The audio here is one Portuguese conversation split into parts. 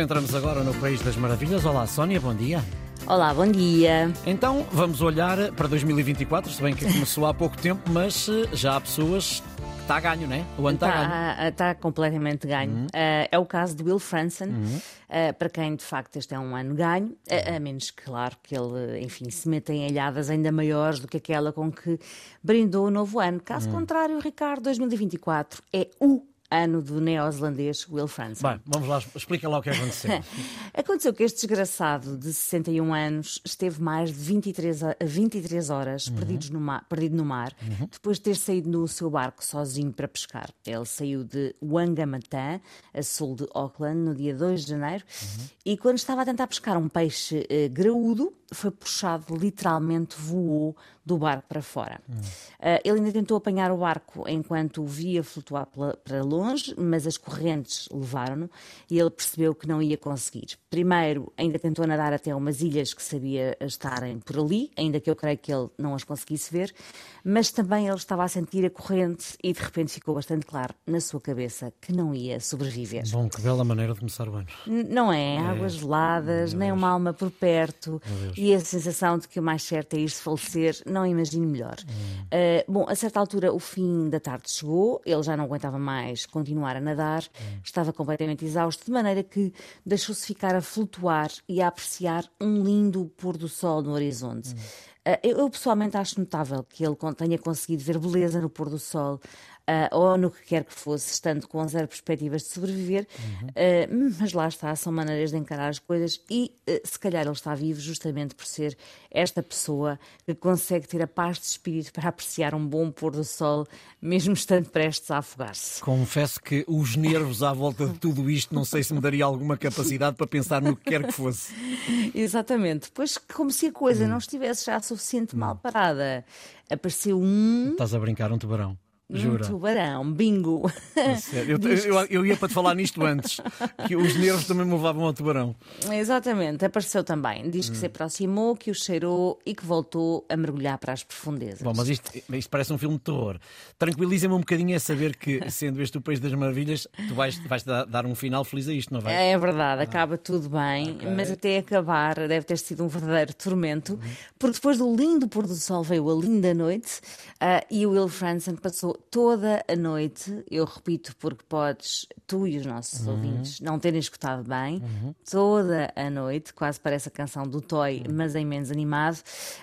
entramos agora no País das Maravilhas. Olá, Sónia, bom dia. Olá, bom dia. Então, vamos olhar para 2024, se bem que começou há pouco tempo, mas eh, já há pessoas que está a ganho, não é? O ano está a ganho. Está, está completamente ganho. Uhum. Uh, é o caso de Will Franson, uh, para quem de facto este é um ano ganho, a- a menos que, claro, que ele, enfim, se meta em alhadas ainda maiores do que aquela com que brindou o novo ano. Caso contrário, Ricardo, 2024 é o ano do neozelandês Will Franson. Bem, vamos lá, explica lá o que aconteceu. Aconteceu que este desgraçado de 61 anos esteve mais de 23, ho- 23 horas perdidos no mar, perdido no mar, depois de ter saído no seu barco sozinho para pescar. Ele saiu de Wangamatã, a sul de Auckland, no dia 2 de janeiro, e quando estava a tentar pescar um peixe eh, graúdo, foi puxado, literalmente voou do barco para fora. Eh, ele ainda tentou apanhar o barco enquanto o via flutuar pela- para longe, mas as correntes levaram-no e ele percebeu que não ia conseguir. Primeiro, ainda tentou nadar até umas ilhas que sabia estarem por ali, ainda que eu creio que ele não as conseguisse ver, mas também ele estava a sentir a corrente e de repente ficou bastante claro na sua cabeça que não ia sobreviver. Bom, que bela maneira de começar o ano. N- Não é? Águas geladas, nem uma alma por perto e a sensação de que o mais certo é ir-se falecer, não imagino melhor. Ah, bom, a certa altura o fim da tarde chegou, ele já não aguentava mais continuar a nadar, estava completamente exausto, de maneira que deixou-se ficar a flutuar e a apreciar um lindo pôr do sol no horizonte. Ah, eu, pessoalmente acho notável que ele tenha conseguido ver beleza no pôr do sol. Ah, ou no que quer que fosse, estando com zero perspectivas de sobreviver, ah, mas lá está, são maneiras de encarar as coisas e ah, se calhar ele está vivo justamente por ser esta pessoa que consegue ter a paz de espírito para apreciar um bom pôr do sol, mesmo estando prestes a afogar-se. Confesso que os nervos à volta de tudo isto, não sei se me daria alguma capacidade para pensar no que quer que fosse. Exatamente, pois como se a coisa não estivesse já suficiente mal parada, apareceu um, Estás a brincar, um tubarão. Um Jura. tubarão, bingo. Eu, eu, eu ia para te falar nisto antes, que os nervos também me levavam ao tubarão. Exatamente, apareceu também. Diz que Hum. se aproximou, que o cheirou e que voltou a mergulhar para as profundezas. Bom, mas isto, isto parece um filme de terror. Tranquiliza-me um bocadinho a saber que, sendo este o País das Maravilhas, tu vais, vais dar, um final feliz a isto, não vais? É verdade, acaba tudo bem, mas até acabar deve ter sido um verdadeiro tormento, Uhum. porque depois do lindo pôr do sol veio a linda noite ah, e o Will Franson passou toda a noite, eu repito, porque podes, tu e os nossos Uhum. ouvintes, não terem escutado bem, toda a noite, quase parece a canção do Toy, Uhum. mas em menos animado,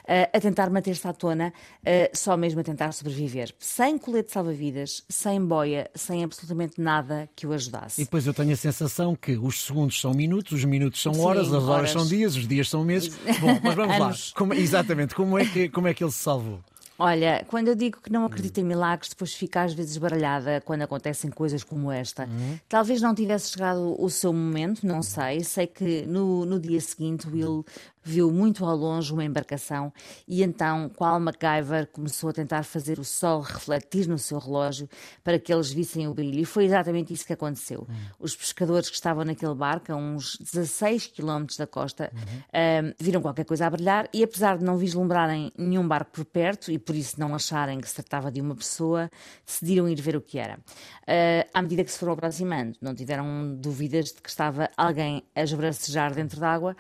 ah, a tentar manter-se à tona, ah, só mesmo a tentar sobreviver, sem colete salva-vidas, sem boia, sem absolutamente nada que o ajudasse. E depois eu tenho a sensação que os segundos são minutos, os minutos são Sim, horas, as horas, horas. são dias, os dias são meses. Bom, mas vamos lá. Como- exatamente, como é, que, como é que ele se salvou? Olha, quando eu digo que não acredito em milagres, depois fica às vezes baralhada quando acontecem coisas como esta. Talvez não tivesse chegado o seu momento, não sei. Sei que no, no dia seguinte Will viu muito ao longe uma embarcação e então, qual MacGyver, começou a tentar fazer o sol refletir no seu relógio para que eles vissem o brilho. E foi exatamente isso que aconteceu. Os pescadores que estavam naquele barco, a uns 16 quilómetros da costa, ahm, viram qualquer coisa a brilhar e, apesar de não vislumbrarem nenhum barco por perto e por isso não acharem que se tratava de uma pessoa, decidiram ir ver o que era. Ah, à medida que se foram aproximando, não tiveram dúvidas de que estava alguém a esbracejar dentro d'água,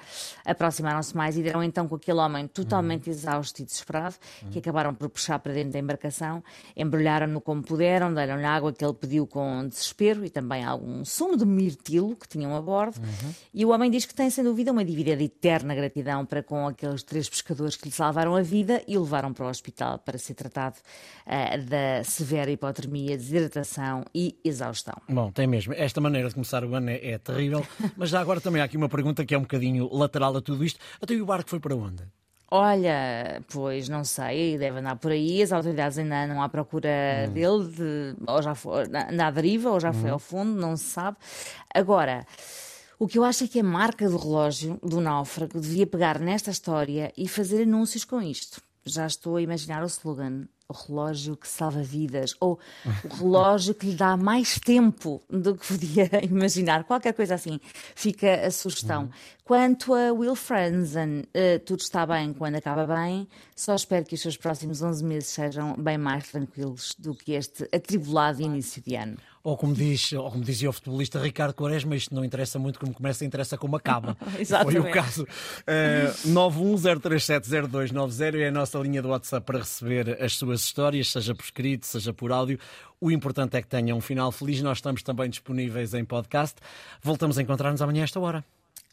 aproximaram-se mais e deram então com aquele homem totalmente exausto e desesperado, que acabaram por puxar para dentro da embarcação, embrulharam-no como puderam, deram-lhe água que ele pediu com desespero e também algum sumo de mirtilo que tinham a bordo. E o homem diz que tem, sem dúvida, uma dívida de eterna gratidão para com aqueles três pescadores que lhe salvaram a vida e o levaram para o hospital para ser tratado ah, da severa hipotermia, desidratação e exaustão. Bom, tem mesmo. Esta maneira de começar o ano é, é terrível. Mas já agora também há aqui uma pergunta que é um bocadinho lateral a tudo isto. Até o barco foi para onde? Olha, pois não sei, deve andar por aí, as autoridades ainda andam à procura dele, de- ou já foi, anda à deriva, ou já foi ao fundo, não se sabe. Agora, o que eu acho é que a marca do relógio do náufrago devia pegar nesta história e fazer anúncios com isto. Já estou a imaginar o slogan. O relógio que salva vidas, ou o relógio que lhe dá mais tempo do que podia imaginar, qualquer coisa assim. Fica a sugestão. Quanto a Will Franzen, eh, tudo está bem quando acaba bem, só espero que os seus próximos 11 meses sejam bem mais tranquilos do que este atribulado início de ano. ou como, diz, ou como dizia o futebolista Ricardo Quaresma, isto não interessa muito como começa, interessa como acaba. Foi o caso. Uh, 910370290 é a nossa linha do WhatsApp para receber as suas histórias, seja por escrito, seja por áudio. O importante é que tenham um final feliz. Nós estamos também disponíveis em podcast. Voltamos a encontrar-nos amanhã a esta hora.